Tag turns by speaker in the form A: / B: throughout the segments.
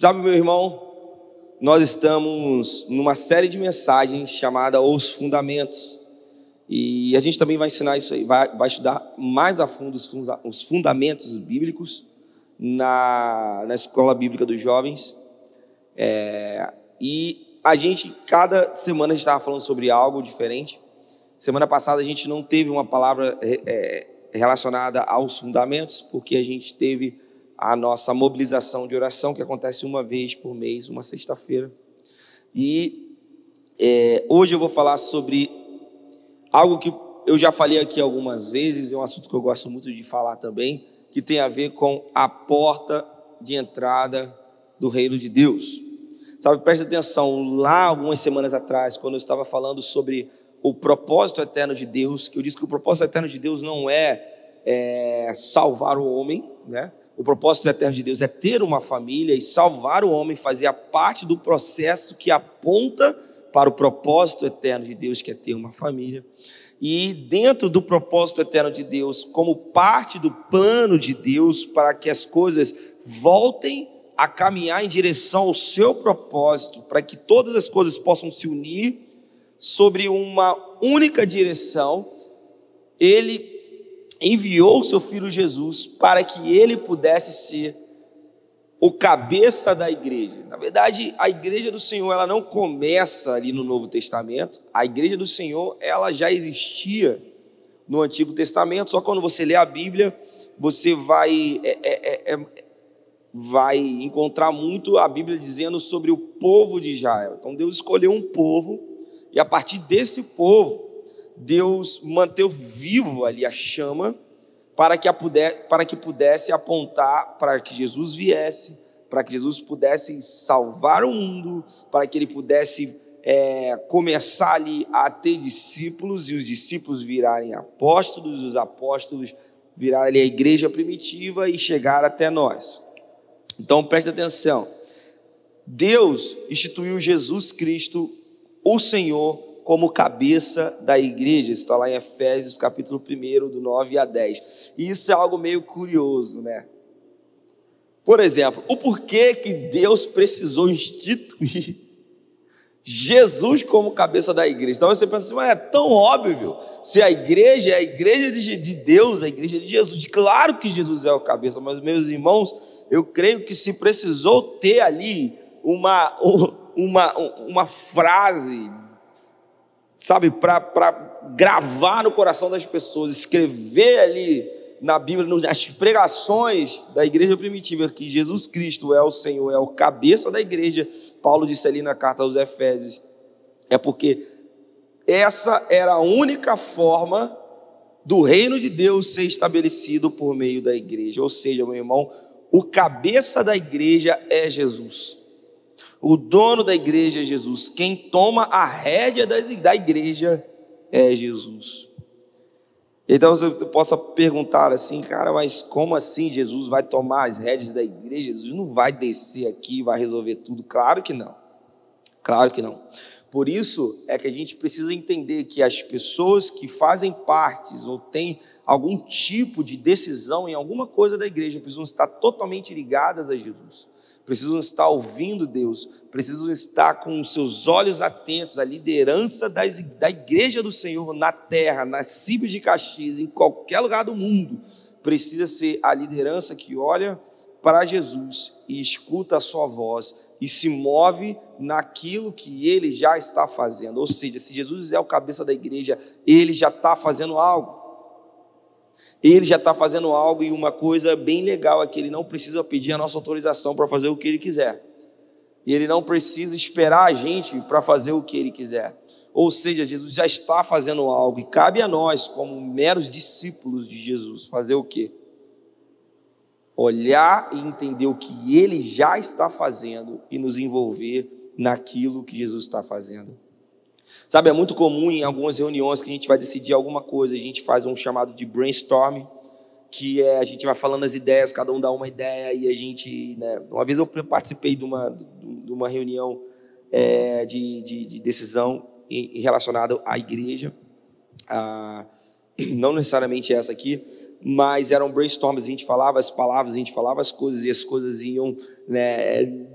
A: Sabe, meu irmão, nós estamos numa série de mensagens chamada Os Fundamentos. E a gente também vai ensinar isso aí, vai, vai estudar mais a fundo os, os fundamentos bíblicos na, na escola bíblica dos jovens. É, e a gente, cada semana, a gente estava falando sobre algo diferente. Semana passada a gente não teve uma palavra é, é relacionada aos fundamentos, porque a gente teve a nossa mobilização de oração, que acontece uma vez por mês, uma sexta-feira. E é, hoje eu vou falar sobre algo que eu já falei aqui algumas vezes, é um assunto que eu gosto muito de falar também, que tem a ver com a porta de entrada do reino de Deus. Sabe, preste atenção, lá algumas semanas atrás, quando eu estava falando sobre o propósito eterno de Deus, que eu disse que o propósito eterno de Deus não é, é salvar o homem, né? O propósito eterno de Deus é ter uma família e salvar o homem, fazer a parte do processo que aponta para o propósito eterno de Deus, que é ter uma família. E dentro do propósito eterno de Deus, como parte do plano de Deus para que as coisas voltem a caminhar em direção ao seu propósito, para que todas as coisas possam se unir sobre uma única direção, ele enviou o seu filho Jesus para que ele pudesse ser o cabeça da igreja. Na verdade, a igreja do Senhor, ela não começa ali no Novo Testamento. A igreja do Senhor, ela já existia no Antigo Testamento. Só quando você lê a Bíblia, você vai é, é, é, é vai encontrar muito a Bíblia dizendo sobre o povo de Israel. Então Deus escolheu um povo e a partir desse povo Deus manteve vivo ali a chama para que, a puder, para que pudesse apontar para que Jesus viesse, para que Jesus pudesse salvar o mundo, para que ele pudesse é, começar ali a ter discípulos e os discípulos virarem apóstolos, os apóstolos virarem ali a igreja primitiva e chegar até nós. Então preste atenção. Deus instituiu Jesus Cristo, o Senhor, como cabeça da igreja. Isso está lá em Efésios, capítulo 1, do 9 a 10. E isso é algo meio curioso, né? Por exemplo, o porquê que Deus precisou instituir Jesus como cabeça da igreja. Então você pensa assim, mas é tão óbvio. Se a igreja é a igreja de Deus, a igreja de Jesus, claro que Jesus é o cabeça, mas meus irmãos, eu creio que se precisou ter ali uma, uma, uma frase sabe, para gravar no coração das pessoas, escrever ali na Bíblia, nas pregações da igreja primitiva, que Jesus Cristo é o Senhor, é o cabeça da igreja. Paulo disse ali na carta aos Efésios, é porque essa era a única forma do reino de Deus ser estabelecido por meio da igreja. Ou seja, meu irmão, o cabeça da igreja é Jesus. O dono da igreja é Jesus. Quem toma a rédea da igreja é Jesus. Então você possa perguntar assim, cara, mas como assim Jesus vai tomar as rédeas da igreja? Jesus não vai descer aqui e vai resolver tudo? Claro que não. Claro que não. Por isso é que a gente precisa entender que as pessoas que fazem parte ou têm algum tipo de decisão em alguma coisa da igreja precisam estar totalmente ligadas a Jesus precisam estar ouvindo Deus, precisam estar com os seus olhos atentos à liderança das, da igreja do Senhor na terra, na Cíbio de Caxias, em qualquer lugar do mundo. Precisa ser a liderança que olha para Jesus e escuta a sua voz e se move naquilo que ele já está fazendo. Ou seja, se Jesus é o cabeça da igreja, ele já está fazendo algo. Ele já está fazendo algo e uma coisa bem legal é que ele não precisa pedir a nossa autorização para fazer o que ele quiser. E ele não precisa esperar a gente para fazer o que ele quiser. Ou seja, Jesus já está fazendo algo e cabe a nós, como meros discípulos de Jesus, fazer o quê? Olhar e entender o que ele já está fazendo e nos envolver naquilo que Jesus está fazendo. Sabe, é muito comum em algumas reuniões que a gente vai decidir alguma coisa, a gente faz um chamado de brainstorming, que é a gente vai falando as ideias, cada um dá uma ideia e a gente, né, uma vez eu participei de uma, de uma reunião é, de, de, de, decisão relacionada à igreja, a, não necessariamente essa aqui, mas eram brainstorms, a gente falava as palavras, a gente falava as coisas e as coisas iam né,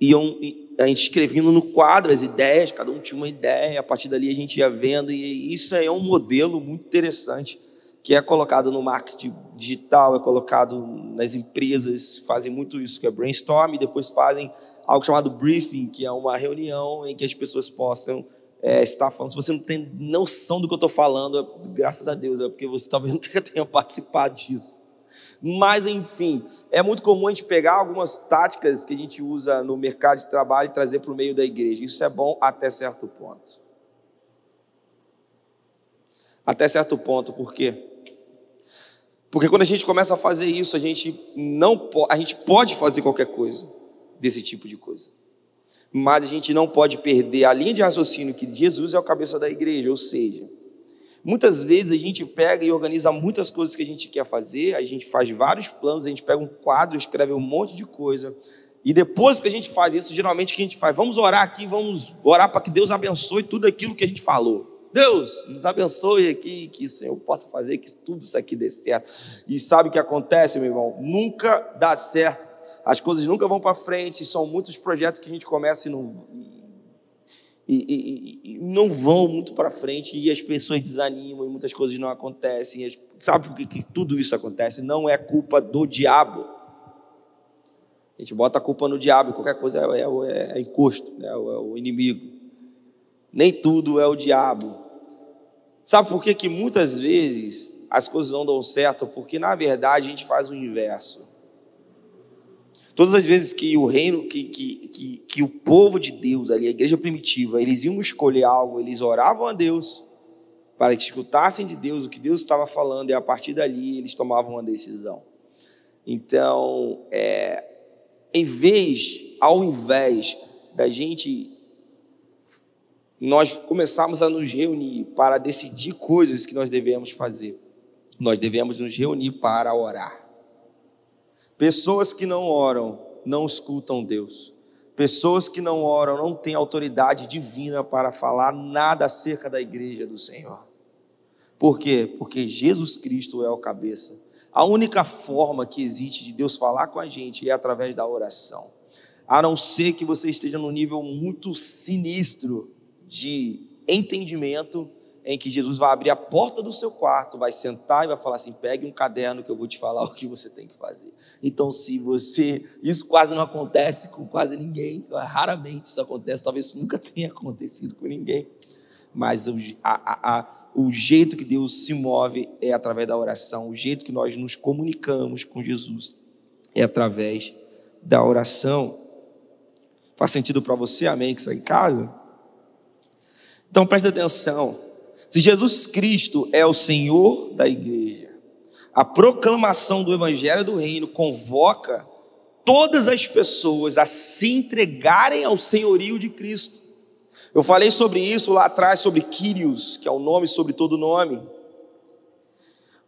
A: iam a gente escrevendo no quadro as ideias, cada um tinha uma ideia, a partir dali a gente ia vendo, e isso é um modelo muito interessante, que é colocado no marketing digital, é colocado nas empresas, fazem muito isso, que é brainstorm, e depois fazem algo chamado briefing, que é uma reunião em que as pessoas possam é, estar falando. Se você não tem noção do que eu estou falando, é, graças a Deus, é porque você talvez não tenha participado disso. Mas, enfim, é muito comum a gente pegar algumas táticas que a gente usa no mercado de trabalho e trazer para o meio da igreja. Isso é bom até certo ponto. Até certo ponto, por quê? Porque quando a gente começa a fazer isso, a gente não a gente pode fazer qualquer coisa desse tipo de coisa. Mas a gente não pode perder a linha de raciocínio que Jesus é o cabeça da igreja, ou seja, Muitas vezes a gente pega e organiza muitas coisas que a gente quer fazer, a gente faz vários planos, a gente pega um quadro, escreve um monte de coisa, e depois que a gente faz isso, geralmente o que a gente faz? Vamos orar aqui, vamos orar para que Deus abençoe tudo aquilo que a gente falou. Deus, nos abençoe aqui, que o Senhor possa fazer que tudo isso aqui dê certo. E sabe o que acontece, meu irmão? Nunca dá certo. As coisas nunca vão para frente, são muitos projetos que a gente começa e não, e, e, e não vão muito para frente e as pessoas desanimam e muitas coisas não acontecem. As, sabe por que, que tudo isso acontece? Não é culpa do diabo. A gente bota a culpa no diabo, qualquer coisa é, é, é encosto, né? é o inimigo. Nem tudo é o diabo. Sabe por que, que muitas vezes as coisas não dão certo? Porque na verdade a gente faz o inverso. Todas as vezes que o reino, que, que, que, que o povo de Deus, ali, a igreja primitiva, eles iam escolher algo, eles oravam a Deus para que escutassem de Deus o que Deus estava falando e a partir dali eles tomavam uma decisão. Então, é, em vez, ao invés da gente nós começarmos a nos reunir para decidir coisas que nós devemos fazer, nós devemos nos reunir para orar. Pessoas que não oram não escutam Deus. Pessoas que não oram não têm autoridade divina para falar nada acerca da igreja do Senhor. Por quê? Porque Jesus Cristo é o cabeça. A única forma que existe de Deus falar com a gente é através da oração. A não ser que você esteja num nível muito sinistro de entendimento em que Jesus vai abrir a porta do seu quarto, vai sentar e vai falar assim: pegue um caderno que eu vou te falar o que você tem que fazer. Então, se você. Isso quase não acontece com quase ninguém, raramente isso acontece, talvez isso nunca tenha acontecido com ninguém. Mas o, a, a, o jeito que Deus se move é através da oração, o jeito que nós nos comunicamos com Jesus é através da oração. Faz sentido para você, amém, que está em casa? Então preste atenção. Se Jesus Cristo é o Senhor da igreja, a proclamação do Evangelho do Reino convoca todas as pessoas a se entregarem ao senhorio de Cristo. Eu falei sobre isso lá atrás, sobre Kyrios, que é o nome sobre todo nome.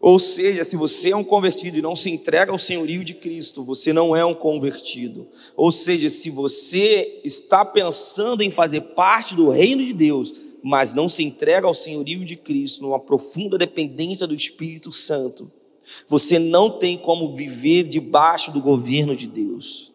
A: Ou seja, se você é um convertido e não se entrega ao senhorio de Cristo, você não é um convertido. Ou seja, se você está pensando em fazer parte do reino de Deus, mas não se entrega ao senhorio de Cristo, numa profunda dependência do Espírito Santo, você não tem como viver debaixo do governo de Deus.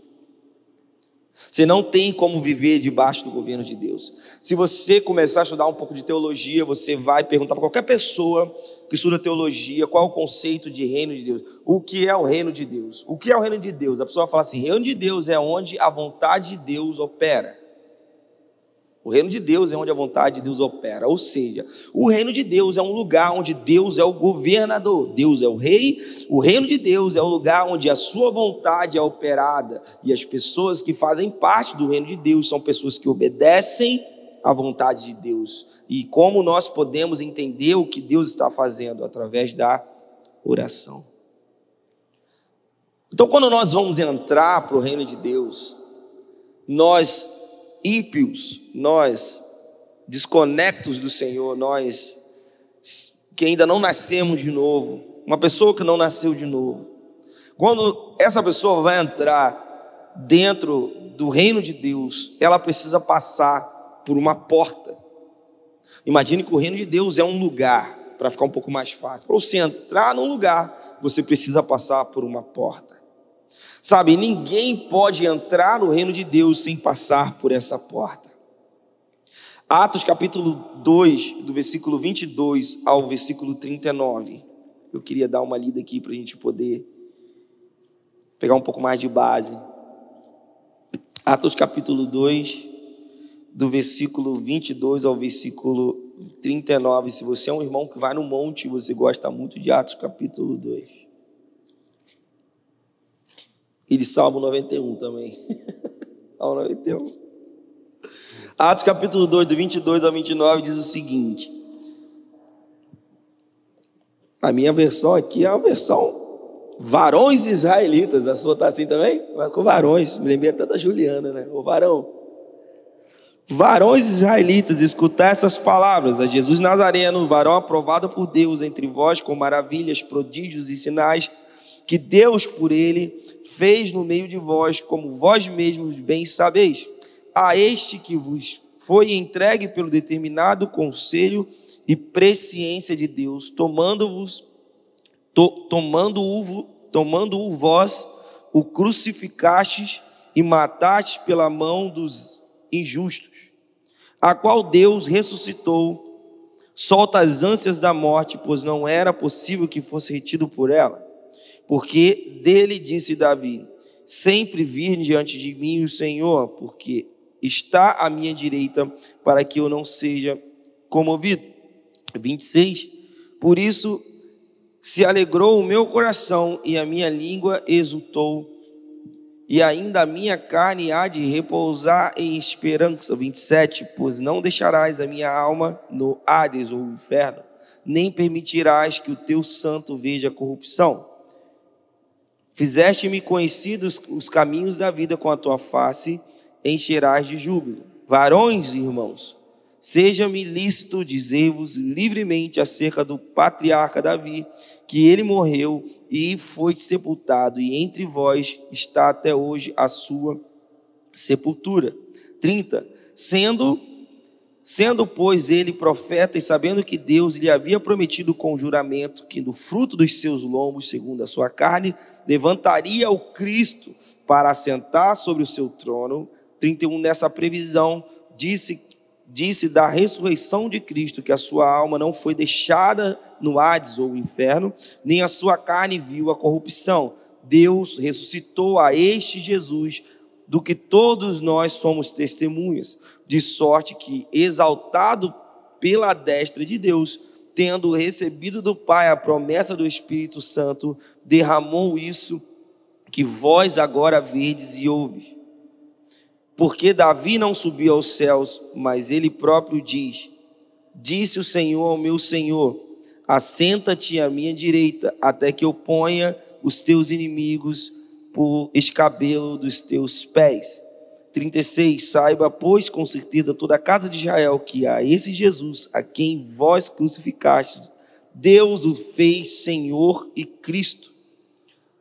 A: Você não tem como viver debaixo do governo de Deus. Se você começar a estudar um pouco de teologia, você vai perguntar para qualquer pessoa que estuda teologia qual é o conceito de reino de Deus. O que é o reino de Deus? O que é o reino de Deus? A pessoa fala assim: reino de Deus é onde a vontade de Deus opera. O reino de Deus é onde a vontade de Deus opera. Ou seja, o reino de Deus é um lugar onde Deus é o governador, Deus é o rei. O reino de Deus é o lugar onde a sua vontade é operada. E as pessoas que fazem parte do reino de Deus são pessoas que obedecem à vontade de Deus. E como nós podemos entender o que Deus está fazendo através da oração. Então, quando nós vamos entrar para o reino de Deus, nós ímpios, nós desconectos do Senhor, nós que ainda não nascemos de novo, uma pessoa que não nasceu de novo, quando essa pessoa vai entrar dentro do reino de Deus, ela precisa passar por uma porta. Imagine que o reino de Deus é um lugar, para ficar um pouco mais fácil. Para você entrar num lugar, você precisa passar por uma porta. Sabe, ninguém pode entrar no reino de Deus sem passar por essa porta. Atos capítulo 2, do versículo 22 ao versículo 39. Eu queria dar uma lida aqui para a gente poder pegar um pouco mais de base. Atos capítulo 2, do versículo 22 ao versículo 39. Se você é um irmão que vai no monte, você gosta muito de Atos capítulo 2. E de Salmo 91 também. Salmo 91. Atos capítulo 2, do 22 ao 29, diz o seguinte. A minha versão aqui é a versão varões israelitas. A sua está assim também? Mas com varões. Me lembrei até da Juliana, né? O varão. Varões israelitas, escutar essas palavras. A Jesus Nazareno, varão aprovado por Deus entre vós com maravilhas, prodígios e sinais que Deus por ele fez no meio de vós, como vós mesmos bem sabeis. A este que vos foi entregue pelo determinado conselho e presciência de Deus, tomando-vos to, tomando-o tomando-o vós, o crucificastes e matastes pela mão dos injustos, a qual Deus ressuscitou, solta as ânsias da morte, pois não era possível que fosse retido por ela. Porque dele disse Davi: Sempre vir diante de mim o Senhor, porque está à minha direita, para que eu não seja comovido. 26. Por isso se alegrou o meu coração e a minha língua exultou, e ainda a minha carne há de repousar em esperança. 27. Pois não deixarás a minha alma no Hades ou inferno, nem permitirás que o teu santo veja corrupção. Fizeste-me conhecidos os caminhos da vida com a tua face, encherás de júbilo. Varões, irmãos, seja-me lícito dizer-vos livremente acerca do patriarca Davi, que ele morreu e foi sepultado, e entre vós está até hoje a sua sepultura. 30. Sendo Sendo, pois, ele profeta e sabendo que Deus lhe havia prometido com juramento que do fruto dos seus lombos, segundo a sua carne, levantaria o Cristo para assentar sobre o seu trono. 31. Nessa previsão, disse disse da ressurreição de Cristo que a sua alma não foi deixada no Hades ou inferno, nem a sua carne viu a corrupção. Deus ressuscitou a este Jesus, do que todos nós somos testemunhas, de sorte que, exaltado pela destra de Deus, tendo recebido do Pai a promessa do Espírito Santo, derramou isso que vós agora vedes e ouves. Porque Davi não subiu aos céus, mas ele próprio diz: Disse o Senhor ao meu Senhor: Assenta-te à minha direita, até que eu ponha os teus inimigos por escabelo dos teus pés. 36 Saiba, pois, com certeza toda a casa de Israel que a esse Jesus, a quem vós crucificastes, Deus o fez Senhor e Cristo.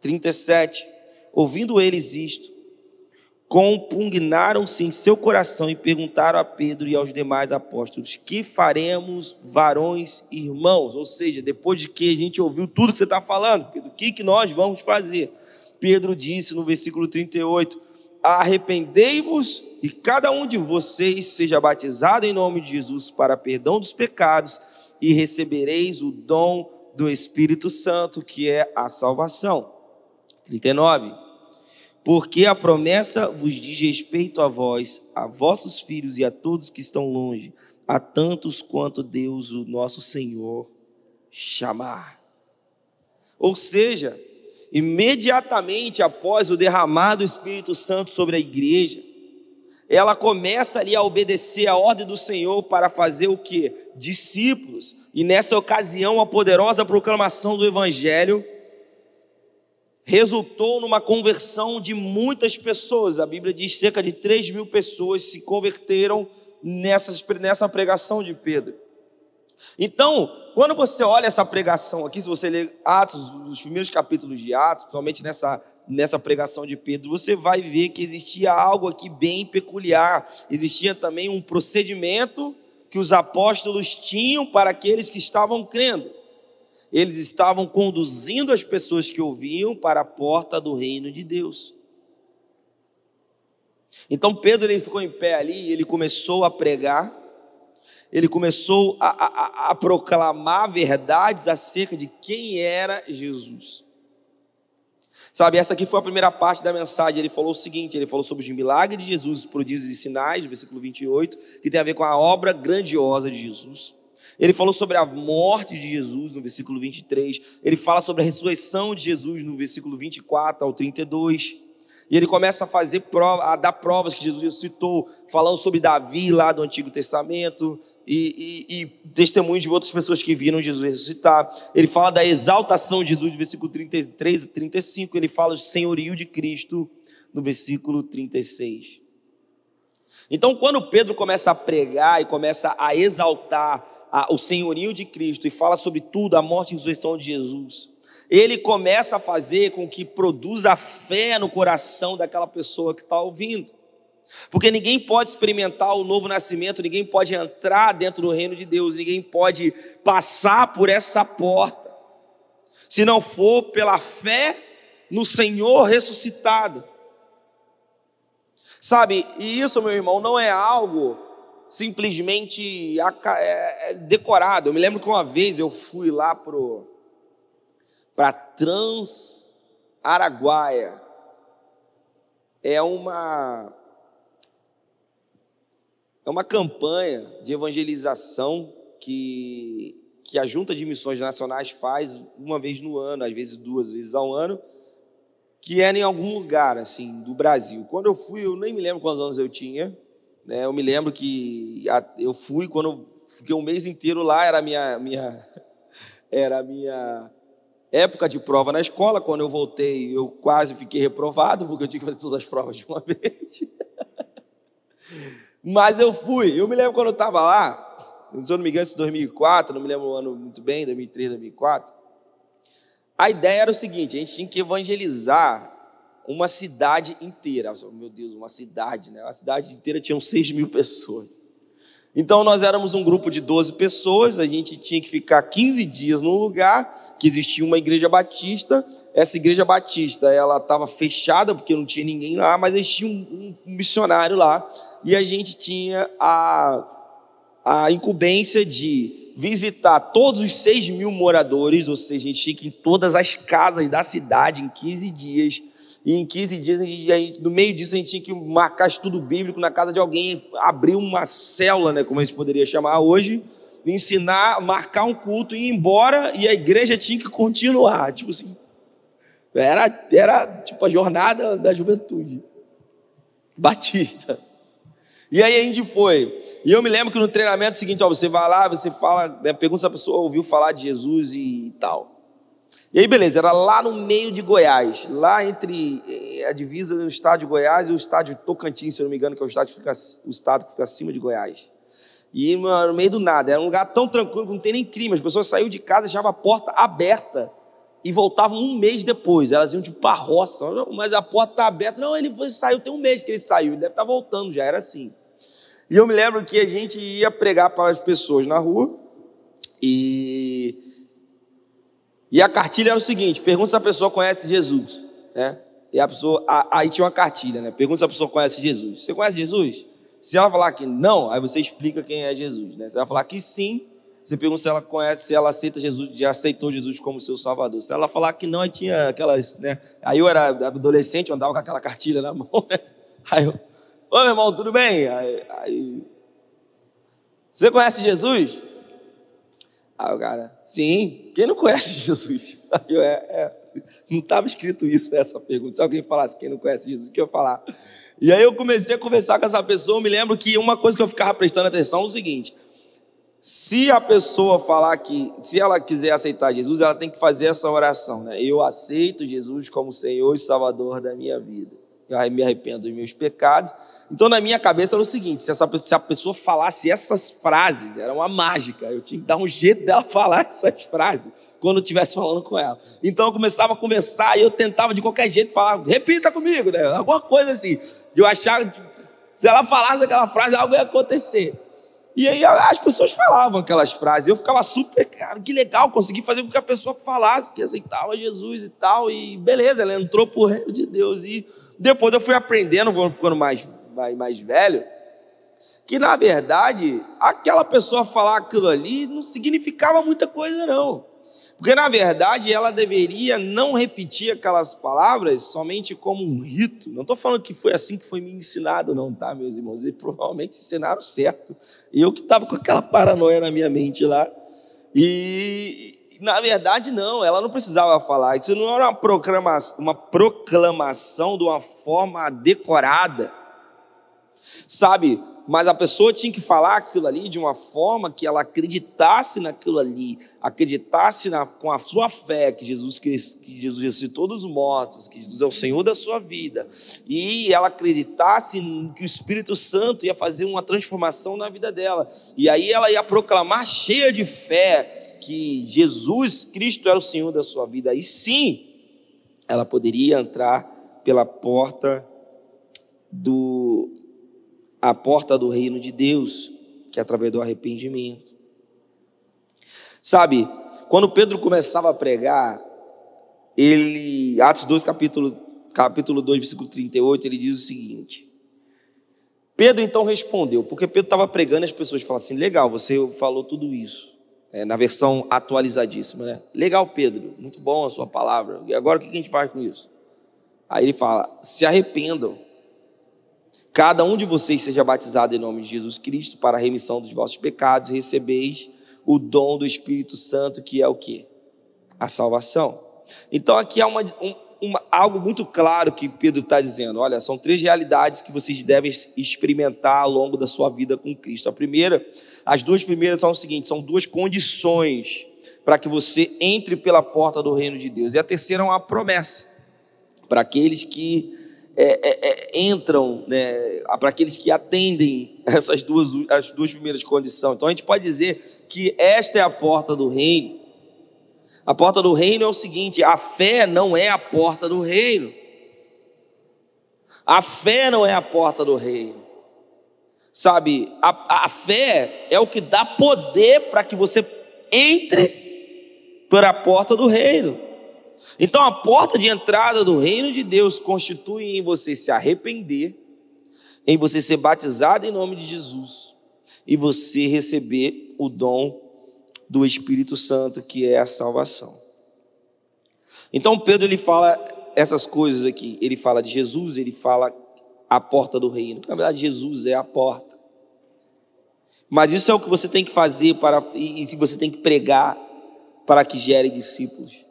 A: 37 Ouvindo eles isto, compugnaram-se em seu coração e perguntaram a Pedro e aos demais apóstolos: Que faremos, varões irmãos? Ou seja, depois de que a gente ouviu tudo que você está falando, Pedro, o que, que nós vamos fazer? Pedro disse no versículo 38: Arrependei-vos e cada um de vocês seja batizado em nome de Jesus para perdão dos pecados e recebereis o dom do Espírito Santo, que é a salvação. 39 porque a promessa vos diz respeito a vós, a vossos filhos e a todos que estão longe, a tantos quanto Deus, o nosso Senhor, chamar. Ou seja, imediatamente após o derramar do Espírito Santo sobre a igreja, ela começa ali a obedecer a ordem do Senhor para fazer o que? Discípulos. E nessa ocasião, a poderosa proclamação do Evangelho resultou numa conversão de muitas pessoas. A Bíblia diz cerca de 3 mil pessoas se converteram nessa pregação de Pedro. Então, quando você olha essa pregação aqui, se você ler Atos, os primeiros capítulos de Atos, principalmente nessa, nessa pregação de Pedro, você vai ver que existia algo aqui bem peculiar. Existia também um procedimento que os apóstolos tinham para aqueles que estavam crendo. Eles estavam conduzindo as pessoas que ouviam para a porta do reino de Deus. Então Pedro ele ficou em pé ali e ele começou a pregar, ele começou a, a, a proclamar verdades acerca de quem era Jesus. Sabe, essa aqui foi a primeira parte da mensagem. Ele falou o seguinte: ele falou sobre os milagres de Jesus, os prodígios e sinais, versículo 28, que tem a ver com a obra grandiosa de Jesus. Ele falou sobre a morte de Jesus no versículo 23. Ele fala sobre a ressurreição de Jesus no versículo 24 ao 32. E ele começa a fazer prova, a dar provas que Jesus citou, falando sobre Davi lá do Antigo Testamento e, e, e testemunhos de outras pessoas que viram Jesus ressuscitar. Ele fala da exaltação de Jesus no versículo 33 e 35. Ele fala do senhorio de Cristo no versículo 36. Então, quando Pedro começa a pregar e começa a exaltar o senhorio de Cristo e fala sobre tudo, a morte e a ressurreição de Jesus, ele começa a fazer com que produza fé no coração daquela pessoa que está ouvindo. Porque ninguém pode experimentar o novo nascimento, ninguém pode entrar dentro do reino de Deus, ninguém pode passar por essa porta, se não for pela fé no Senhor ressuscitado. Sabe, e isso, meu irmão, não é algo simplesmente é, é decorado. Eu me lembro que uma vez eu fui lá pro para Trans Araguaia. É uma é uma campanha de evangelização que, que a Junta de Missões Nacionais faz uma vez no ano, às vezes duas vezes ao ano, que era em algum lugar assim do Brasil. Quando eu fui, eu nem me lembro quantos anos eu tinha. Né? Eu me lembro que eu fui quando eu fiquei um mês inteiro lá, era minha, minha era minha época de prova na escola, quando eu voltei, eu quase fiquei reprovado, porque eu tinha que fazer todas as provas de uma vez. Mas eu fui. Eu me lembro quando eu estava lá, se eu não me engano, em 2004, não me lembro o ano muito bem, 2003, 2004. A ideia era o seguinte: a gente tinha que evangelizar uma cidade inteira. Meu Deus, uma cidade, né? A cidade inteira tinha 6 mil pessoas. Então nós éramos um grupo de 12 pessoas, a gente tinha que ficar 15 dias num lugar que existia uma igreja batista. Essa igreja batista, ela estava fechada porque não tinha ninguém lá, mas existia um, um, missionário lá e a gente tinha a, a incumbência de visitar todos os 6 mil moradores, ou seja, a gente tinha que ir em todas as casas da cidade em 15 dias e em 15 dias, gente, no meio disso, a gente tinha que marcar estudo bíblico na casa de alguém, abrir uma célula, né, como a gente poderia chamar hoje, ensinar, marcar um culto e ir embora, e a igreja tinha que continuar. Tipo assim, era, era tipo a jornada da juventude batista. E aí a gente foi. E eu me lembro que no treinamento seguinte, ó, você vai lá, você fala, né, pergunta se a pessoa ouviu falar de Jesus e tal. E aí, beleza, era lá no meio de Goiás, lá entre eh, a divisa do estado de Goiás e o estado de Tocantins, se eu não me engano, que é o estado que fica, o estado que fica acima de Goiás. E no meio do nada, era um lugar tão tranquilo que não tem nem crime. As pessoas saíam de casa, deixavam a porta aberta e voltavam um mês depois. Elas iam tipo para roça, mas a porta está aberta. Não, ele foi, saiu, tem um mês que ele saiu, ele deve estar tá voltando, já era assim. E eu me lembro que a gente ia pregar para as pessoas na rua e e a cartilha era o seguinte: pergunta se a pessoa conhece Jesus. Né? E a pessoa, aí tinha uma cartilha, né? Pergunta se a pessoa conhece Jesus. Você conhece Jesus? Se ela falar que não, aí você explica quem é Jesus. Né? Se ela falar que sim, você pergunta se ela conhece, se ela aceita Jesus, já aceitou Jesus como seu Salvador. Se ela falar que não, aí tinha aquelas, né? Aí eu era adolescente, eu andava com aquela cartilha na mão. Né? Aí eu, ô meu irmão, tudo bem? Aí, aí, você conhece Jesus? Aí o cara, sim, quem não conhece Jesus? Eu, é, é, não estava escrito isso nessa pergunta. Se alguém falasse quem não conhece Jesus, o que eu ia falar? E aí eu comecei a conversar com essa pessoa, eu me lembro que uma coisa que eu ficava prestando atenção é o seguinte: se a pessoa falar que, se ela quiser aceitar Jesus, ela tem que fazer essa oração, né? Eu aceito Jesus como Senhor e Salvador da minha vida eu me arrependo dos meus pecados. Então, na minha cabeça era o seguinte: se, essa, se a pessoa falasse essas frases, era uma mágica, eu tinha que dar um jeito dela falar essas frases quando eu estivesse falando com ela. Então, eu começava a conversar e eu tentava de qualquer jeito falar, repita comigo, né? alguma coisa assim. Eu achava que se ela falasse aquela frase, algo ia acontecer. E aí as pessoas falavam aquelas frases. Eu ficava super, cara, que legal, consegui fazer com que a pessoa falasse que aceitava Jesus e tal. E beleza, ela entrou pro reino de Deus. E depois eu fui aprendendo, ficando mais, mais, mais velho, que na verdade aquela pessoa falar aquilo ali não significava muita coisa, não. Porque, na verdade, ela deveria não repetir aquelas palavras somente como um rito. Não estou falando que foi assim que foi me ensinado, não, tá, meus irmãos? Eles provavelmente ensinaram certo. Eu que estava com aquela paranoia na minha mente lá. E, na verdade, não, ela não precisava falar. Isso não era uma proclamação, uma proclamação de uma forma decorada. Sabe, mas a pessoa tinha que falar aquilo ali de uma forma que ela acreditasse naquilo ali, acreditasse na, com a sua fé que Jesus, que Jesus ressuscitou mortos, que Jesus é o Senhor da sua vida, e ela acreditasse que o Espírito Santo ia fazer uma transformação na vida dela, e aí ela ia proclamar cheia de fé que Jesus Cristo era o Senhor da sua vida, aí sim ela poderia entrar pela porta do a porta do reino de Deus, que é através do arrependimento. Sabe, quando Pedro começava a pregar, ele, Atos 2, capítulo, capítulo 2, versículo 38, ele diz o seguinte: Pedro então respondeu, porque Pedro estava pregando e as pessoas falavam assim: legal, você falou tudo isso, é, na versão atualizadíssima, né? Legal, Pedro, muito bom a sua palavra, e agora o que a gente faz com isso? Aí ele fala: se arrependam Cada um de vocês seja batizado em nome de Jesus Cristo para a remissão dos vossos pecados, recebeis o dom do Espírito Santo, que é o que? A salvação. Então aqui há uma, um, uma, algo muito claro que Pedro está dizendo. Olha, são três realidades que vocês devem experimentar ao longo da sua vida com Cristo. A primeira, as duas primeiras são o seguinte: são duas condições para que você entre pela porta do reino de Deus. E a terceira é uma promessa para aqueles que é, é, é, entram, né, para aqueles que atendem essas duas, as duas primeiras condições. Então a gente pode dizer que esta é a porta do reino. A porta do reino é o seguinte: a fé não é a porta do reino. A fé não é a porta do reino. Sabe, a, a fé é o que dá poder para que você entre pela porta do reino. Então a porta de entrada do reino de Deus constitui em você se arrepender, em você ser batizado em nome de Jesus e você receber o dom do Espírito Santo, que é a salvação. Então Pedro ele fala essas coisas aqui, ele fala de Jesus, ele fala a porta do reino. Na verdade, Jesus é a porta. Mas isso é o que você tem que fazer para e que você tem que pregar para que gere discípulos.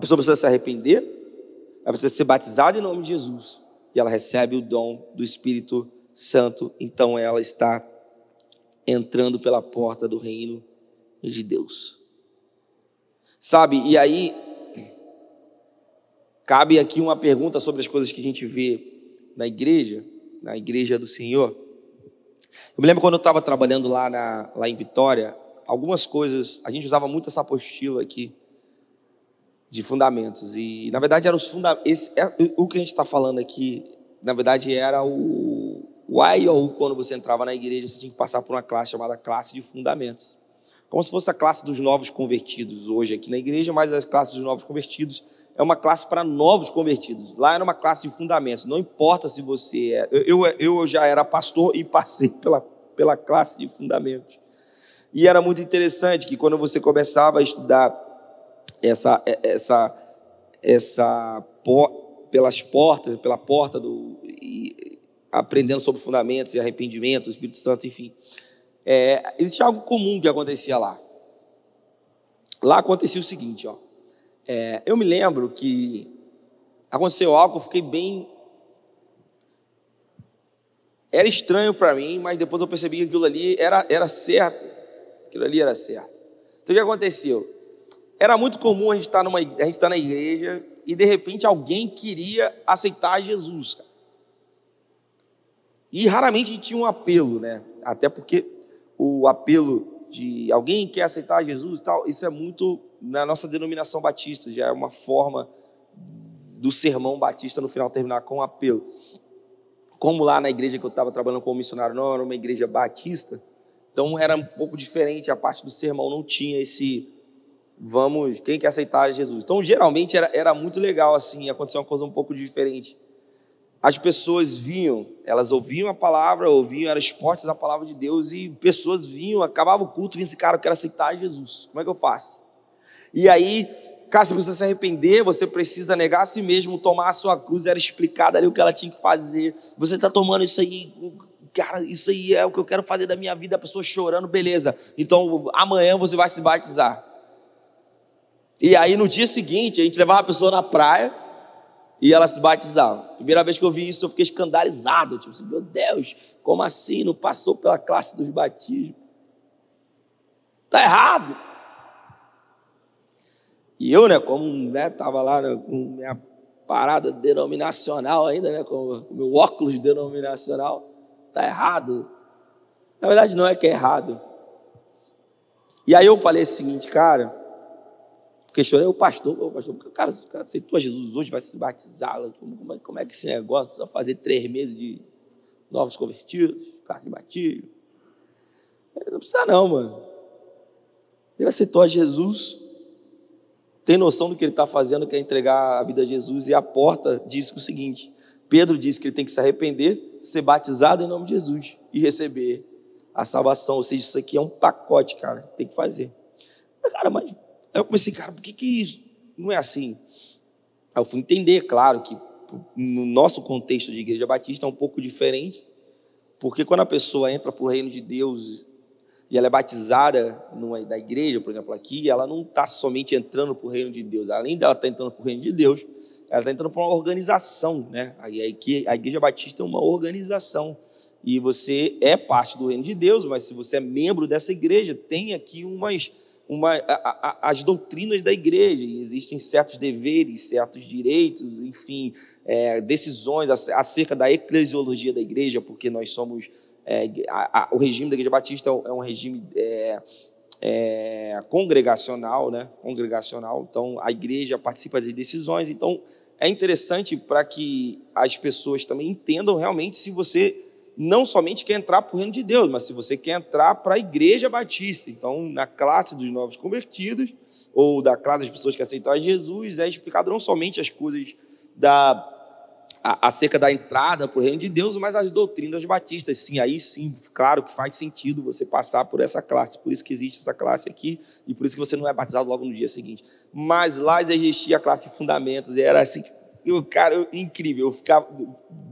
A: A pessoa precisa se arrepender, ela precisa ser batizada em nome de Jesus, e ela recebe o dom do Espírito Santo, então ela está entrando pela porta do reino de Deus. Sabe, e aí cabe aqui uma pergunta sobre as coisas que a gente vê na igreja, na igreja do Senhor. Eu me lembro quando eu estava trabalhando lá, na, lá em Vitória, algumas coisas, a gente usava muito essa apostila aqui, de fundamentos. E, na verdade, era os funda esse, é, o que a gente está falando aqui, na verdade, era o, o ou quando você entrava na igreja, você tinha que passar por uma classe chamada classe de fundamentos. Como se fosse a classe dos novos convertidos hoje aqui na igreja, mas a classe dos novos convertidos é uma classe para novos convertidos. Lá era uma classe de fundamentos. Não importa se você é. Eu, eu, eu já era pastor e passei pela, pela classe de fundamentos. E era muito interessante que quando você começava a estudar essa, essa, essa pelas portas, pela porta do e, aprendendo sobre fundamentos e arrependimento, o Espírito Santo, enfim. É, existia algo comum que acontecia lá. Lá acontecia o seguinte, ó. É, eu me lembro que aconteceu algo, eu fiquei bem. Era estranho para mim, mas depois eu percebi que aquilo ali era, era certo. Aquilo ali era certo. Então o que aconteceu? Era muito comum a gente estar, numa, a gente estar na igreja e de repente alguém queria aceitar Jesus. Cara. E raramente a gente tinha um apelo, né? Até porque o apelo de alguém quer aceitar Jesus e tal, isso é muito na nossa denominação batista, já é uma forma do sermão batista no final terminar com um apelo. como lá na igreja que eu estava trabalhando como missionário não era uma igreja batista, então era um pouco diferente, a parte do sermão não tinha esse vamos, quem quer aceitar Jesus. Então geralmente era, era muito legal assim, aconteceu uma coisa um pouco diferente. As pessoas vinham, elas ouviam a palavra, ouviam, eram expostas à palavra de Deus e pessoas vinham, acabava o culto, vinham assim, cara, eu quero aceitar Jesus. Como é que eu faço? E aí Cara, você precisa se arrepender, você precisa negar a si mesmo, tomar a sua cruz, era explicado ali o que ela tinha que fazer. Você está tomando isso aí, cara, isso aí é o que eu quero fazer da minha vida, a pessoa chorando, beleza. Então amanhã você vai se batizar. E aí no dia seguinte, a gente levava a pessoa na praia e ela se batizava. Primeira vez que eu vi isso, eu fiquei escandalizado. Tipo assim, meu Deus, como assim? Não passou pela classe dos batismos? Está errado. E eu, né, como né, tava lá né, com minha parada denominacional ainda, né, com o meu óculos denominacional, tá errado. Na verdade, não é que é errado. E aí eu falei o seguinte, cara, questionei o pastor, o pastor, cara, cara aceitou Jesus hoje, vai se batizar, como, como é que esse negócio? Precisa fazer três meses de novos convertidos, classe de batismo. Não precisa não, mano. Ele aceitou a Jesus, tem noção do que ele está fazendo, que é entregar a vida a Jesus, e a porta diz o seguinte: Pedro diz que ele tem que se arrepender, ser batizado em nome de Jesus e receber a salvação. Ou seja, isso aqui é um pacote, cara, tem que fazer. Cara, mas eu comecei, cara, por que, que isso não é assim? Aí eu fui entender, claro, que no nosso contexto de igreja batista é um pouco diferente, porque quando a pessoa entra para o reino de Deus e ela é batizada numa, na igreja, por exemplo, aqui, ela não está somente entrando para o reino de Deus, além dela estar tá entrando para o reino de Deus, ela está entrando para uma organização, né? A, a Igreja Batista é uma organização. E você é parte do reino de Deus, mas se você é membro dessa igreja, tem aqui umas, uma, a, a, as doutrinas da igreja, e existem certos deveres, certos direitos, enfim, é, decisões acerca da eclesiologia da igreja, porque nós somos é, a, o regime da Igreja Batista é um regime é, é, congregacional, né? Congregacional. Então, a igreja participa das decisões. Então, é interessante para que as pessoas também entendam realmente se você não somente quer entrar para o reino de Deus, mas se você quer entrar para a igreja batista. Então, na classe dos novos convertidos, ou da classe das pessoas que aceitaram Jesus, é explicado não somente as coisas da acerca da entrada para o reino de Deus, mas as doutrinas batistas, sim, aí sim, claro que faz sentido você passar por essa classe, por isso que existe essa classe aqui, e por isso que você não é batizado logo no dia seguinte. Mas lá existia a classe de fundamentos, e era assim, eu, cara, eu, incrível, eu ficava,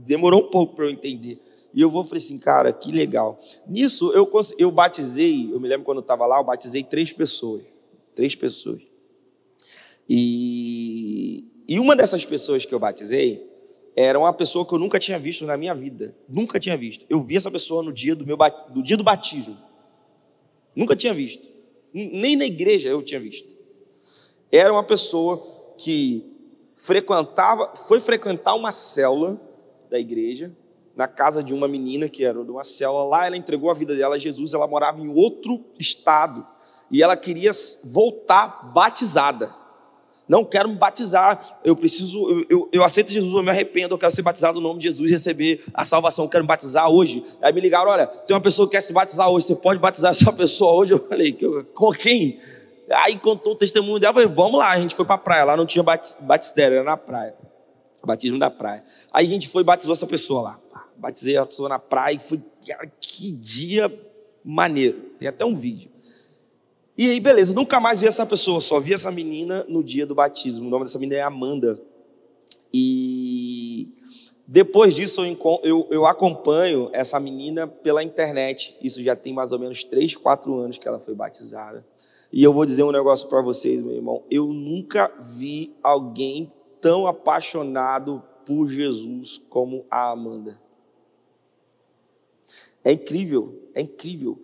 A: demorou um pouco para eu entender. E eu vou falei assim, cara, que legal. Nisso eu, eu batizei, eu me lembro quando eu estava lá, eu batizei três pessoas. Três pessoas. E, e uma dessas pessoas que eu batizei, era uma pessoa que eu nunca tinha visto na minha vida. Nunca tinha visto. Eu vi essa pessoa no dia do, meu, do dia do batismo. Nunca tinha visto. Nem na igreja eu tinha visto. Era uma pessoa que frequentava, foi frequentar uma célula da igreja, na casa de uma menina que era de uma célula. Lá ela entregou a vida dela a Jesus, ela morava em outro estado. E ela queria voltar batizada. Não quero me batizar, eu preciso, eu, eu, eu, aceito Jesus, eu me arrependo, eu quero ser batizado no nome de Jesus receber a salvação, eu quero me batizar hoje. Aí me ligaram: olha, tem uma pessoa que quer se batizar hoje, você pode batizar essa pessoa hoje? Eu falei: com quem? Aí contou o testemunho dela, eu falei: vamos lá, a gente foi para a praia, lá não tinha batistério, era na praia, batismo da praia. Aí a gente foi e batizou essa pessoa lá. Batizei a pessoa na praia e foi, cara, que dia maneiro. Tem até um vídeo. E aí, beleza, nunca mais vi essa pessoa, só vi essa menina no dia do batismo. O nome dessa menina é Amanda. E depois disso, eu, eu, eu acompanho essa menina pela internet. Isso já tem mais ou menos 3, 4 anos que ela foi batizada. E eu vou dizer um negócio para vocês, meu irmão. Eu nunca vi alguém tão apaixonado por Jesus como a Amanda. É incrível, é incrível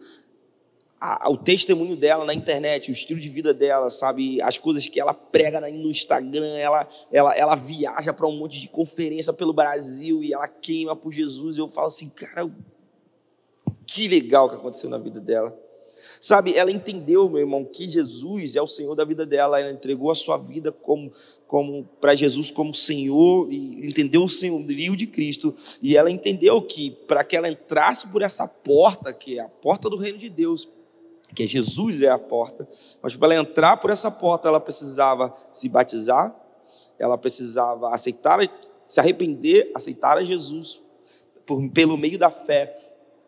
A: a, o testemunho dela na internet, o estilo de vida dela, sabe? As coisas que ela prega no Instagram, ela, ela, ela viaja para um monte de conferência pelo Brasil e ela queima por Jesus. E eu falo assim, cara, que legal que aconteceu na vida dela. Sabe, ela entendeu, meu irmão, que Jesus é o Senhor da vida dela. Ela entregou a sua vida como, como para Jesus como Senhor e entendeu o senhorio de Cristo. E ela entendeu que para que ela entrasse por essa porta, que é a porta do reino de Deus, que Jesus é a porta, mas para ela entrar por essa porta, ela precisava se batizar, ela precisava aceitar, se arrepender, aceitar a Jesus por, pelo meio da fé,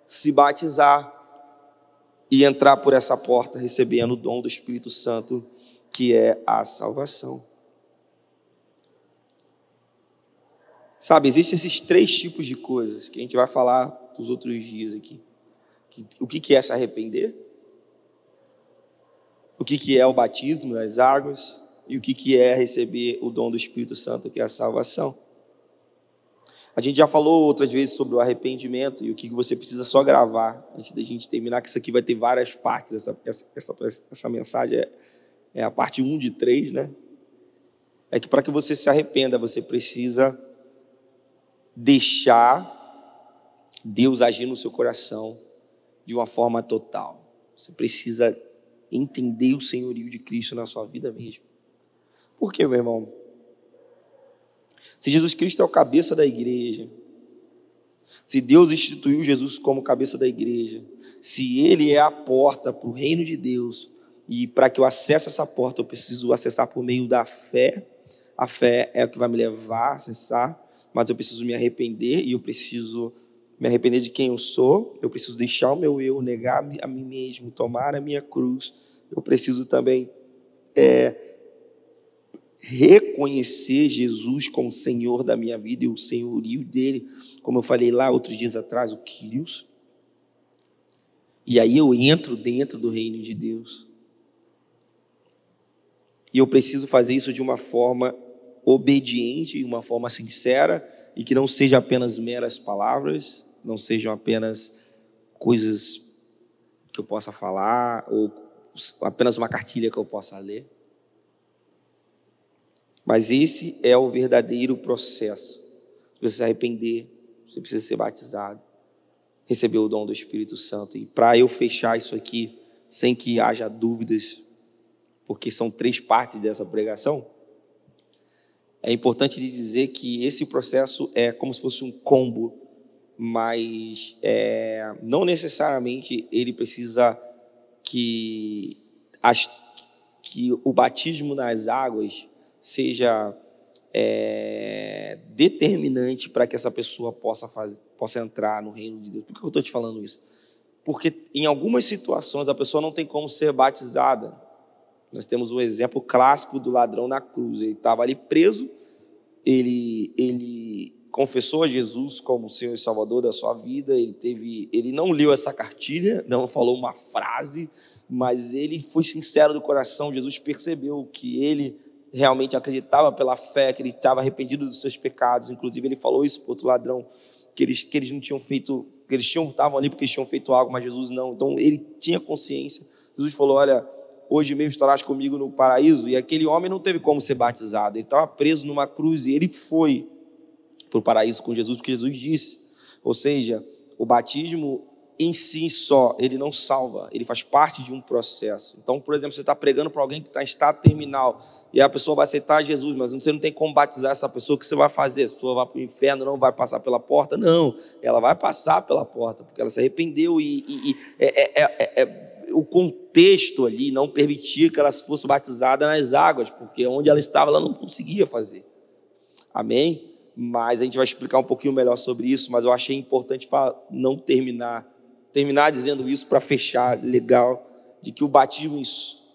A: se batizar e entrar por essa porta recebendo o dom do Espírito Santo, que é a salvação. Sabe, existem esses três tipos de coisas que a gente vai falar dos outros dias aqui. O que é se arrepender? O que é o batismo das águas? E o que é receber o dom do Espírito Santo, que é a salvação? A gente já falou outras vezes sobre o arrependimento e o que você precisa só gravar antes da gente terminar, que isso aqui vai ter várias partes. Essa, essa, essa, essa mensagem é, é a parte 1 de 3, né? É que para que você se arrependa, você precisa deixar Deus agir no seu coração de uma forma total. Você precisa entender o senhorio de Cristo na sua vida mesmo. Por quê, meu irmão? Se Jesus Cristo é o cabeça da igreja, se Deus instituiu Jesus como cabeça da igreja, se Ele é a porta para o reino de Deus, e para que eu acesse essa porta, eu preciso acessar por meio da fé. A fé é o que vai me levar a acessar, mas eu preciso me arrepender e eu preciso me arrepender de quem eu sou. Eu preciso deixar o meu eu, negar a mim mesmo, tomar a minha cruz. Eu preciso também é, reconhecer Jesus como Senhor da minha vida e o senhorio dele, como eu falei lá outros dias atrás, o Quírios. E aí eu entro dentro do reino de Deus. E eu preciso fazer isso de uma forma obediente, de uma forma sincera, e que não seja apenas meras palavras, não sejam apenas coisas que eu possa falar, ou apenas uma cartilha que eu possa ler. Mas esse é o verdadeiro processo. Você se arrepender, você precisa ser batizado, receber o dom do Espírito Santo. E para eu fechar isso aqui, sem que haja dúvidas, porque são três partes dessa pregação, é importante dizer que esse processo é como se fosse um combo, mas é, não necessariamente ele precisa que, as, que o batismo nas águas seja é, determinante para que essa pessoa possa, fazer, possa entrar no reino de Deus. Por que eu estou te falando isso? Porque em algumas situações a pessoa não tem como ser batizada. Nós temos um exemplo clássico do ladrão na cruz. Ele estava ali preso, ele, ele confessou a Jesus como Senhor e Salvador da sua vida. Ele teve, ele não leu essa cartilha, não falou uma frase, mas ele foi sincero do coração. Jesus percebeu que ele realmente acreditava pela fé, que ele estava arrependido dos seus pecados. Inclusive, ele falou isso para outro ladrão, que eles, que eles não tinham feito, que eles tinham, estavam ali porque eles tinham feito algo, mas Jesus não. Então, ele tinha consciência. Jesus falou: Olha, hoje mesmo estarás comigo no paraíso. E aquele homem não teve como ser batizado. Ele estava preso numa cruz e ele foi para o paraíso com Jesus, porque Jesus disse. Ou seja, o batismo em si só, ele não salva, ele faz parte de um processo. Então, por exemplo, você está pregando para alguém que está em estado terminal e a pessoa vai aceitar Jesus, mas você não tem como batizar essa pessoa, o que você vai fazer? Essa pessoa vai para o inferno, não vai passar pela porta? Não, ela vai passar pela porta, porque ela se arrependeu e, e, e é, é, é, é, o contexto ali não permitia que ela fosse batizada nas águas, porque onde ela estava ela não conseguia fazer. Amém? Mas a gente vai explicar um pouquinho melhor sobre isso, mas eu achei importante não terminar terminar dizendo isso para fechar legal, de que o batismo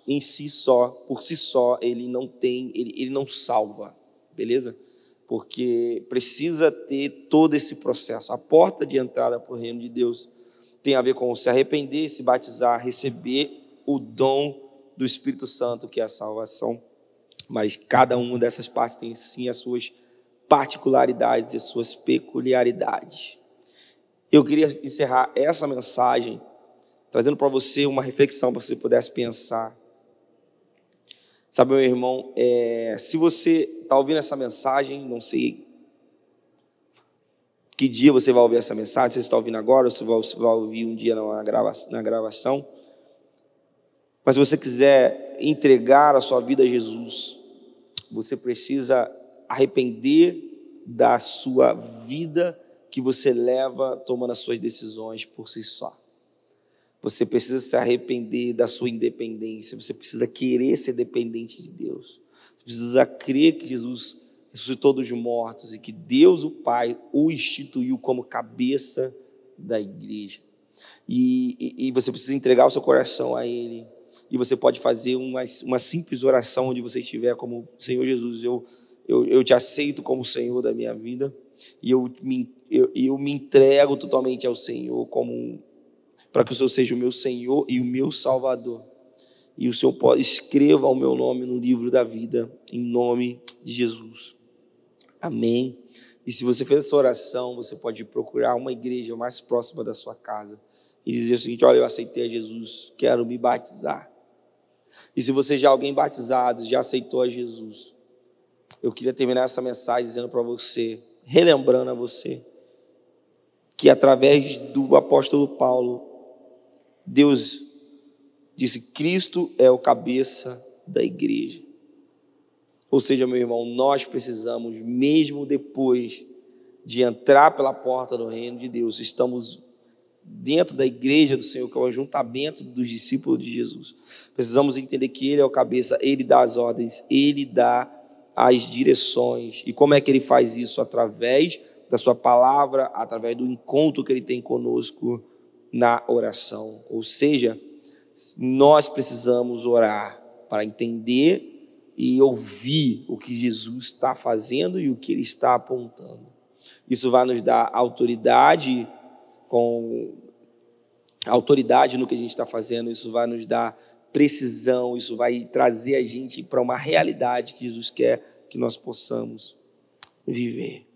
A: em si só, por si só, ele não tem, ele, ele não salva, beleza? Porque precisa ter todo esse processo. A porta de entrada para o reino de Deus tem a ver com se arrepender, se batizar, receber o dom do Espírito Santo, que é a salvação. Mas cada uma dessas partes tem sim as suas particularidades e as suas peculiaridades. Eu queria encerrar essa mensagem trazendo para você uma reflexão para você pudesse pensar. Sabe, meu irmão, é, se você está ouvindo essa mensagem, não sei que dia você vai ouvir essa mensagem, se você está ouvindo agora ou se você vai ouvir um dia na gravação, Mas se você quiser entregar a sua vida a Jesus, você precisa arrepender da sua vida que você leva tomando as suas decisões por si só. Você precisa se arrepender da sua independência, você precisa querer ser dependente de Deus. Você precisa crer que Jesus ressuscitou dos mortos e que Deus, o Pai, o instituiu como cabeça da igreja. E, e, e você precisa entregar o seu coração a Ele. E você pode fazer uma, uma simples oração onde você estiver, como Senhor Jesus, eu, eu, eu te aceito como Senhor da minha vida. E eu me, eu, eu me entrego totalmente ao Senhor como para que o Senhor seja o meu Senhor e o meu Salvador. E o Senhor pode, escreva o meu nome no livro da vida, em nome de Jesus. Amém. E se você fez essa oração, você pode procurar uma igreja mais próxima da sua casa e dizer o seguinte: Olha, eu aceitei a Jesus, quero me batizar. E se você já é alguém batizado, já aceitou a Jesus, eu queria terminar essa mensagem dizendo para você, relembrando a você, que através do apóstolo Paulo, Deus disse: Cristo é o cabeça da igreja. Ou seja, meu irmão, nós precisamos, mesmo depois de entrar pela porta do reino de Deus, estamos dentro da igreja do Senhor, que é o ajuntamento dos discípulos de Jesus. Precisamos entender que Ele é o cabeça, Ele dá as ordens, Ele dá as direções. E como é que Ele faz isso? Através da Sua palavra, através do encontro que Ele tem conosco na oração. Ou seja, nós precisamos orar para entender e ouvir o que Jesus está fazendo e o que Ele está apontando. Isso vai nos dar autoridade com autoridade no que a gente está fazendo, isso vai nos dar precisão, isso vai trazer a gente para uma realidade que Jesus quer que nós possamos viver.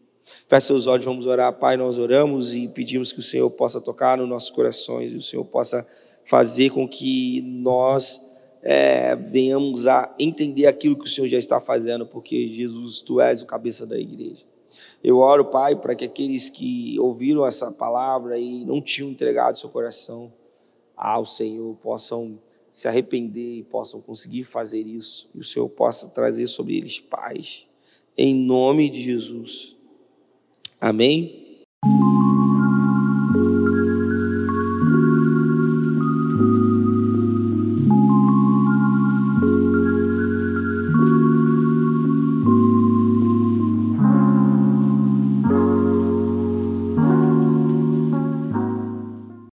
A: Feche seus olhos, vamos orar. Pai, nós oramos e pedimos que o Senhor possa tocar nos nossos corações e o Senhor possa fazer com que nós é, venhamos a entender aquilo que o Senhor já está fazendo, porque Jesus, tu és o cabeça da igreja. Eu oro, Pai, para que aqueles que ouviram essa palavra e não tinham entregado seu coração ao Senhor possam se arrepender e possam conseguir fazer isso, e o Senhor possa trazer sobre eles paz, em nome de Jesus. Amém?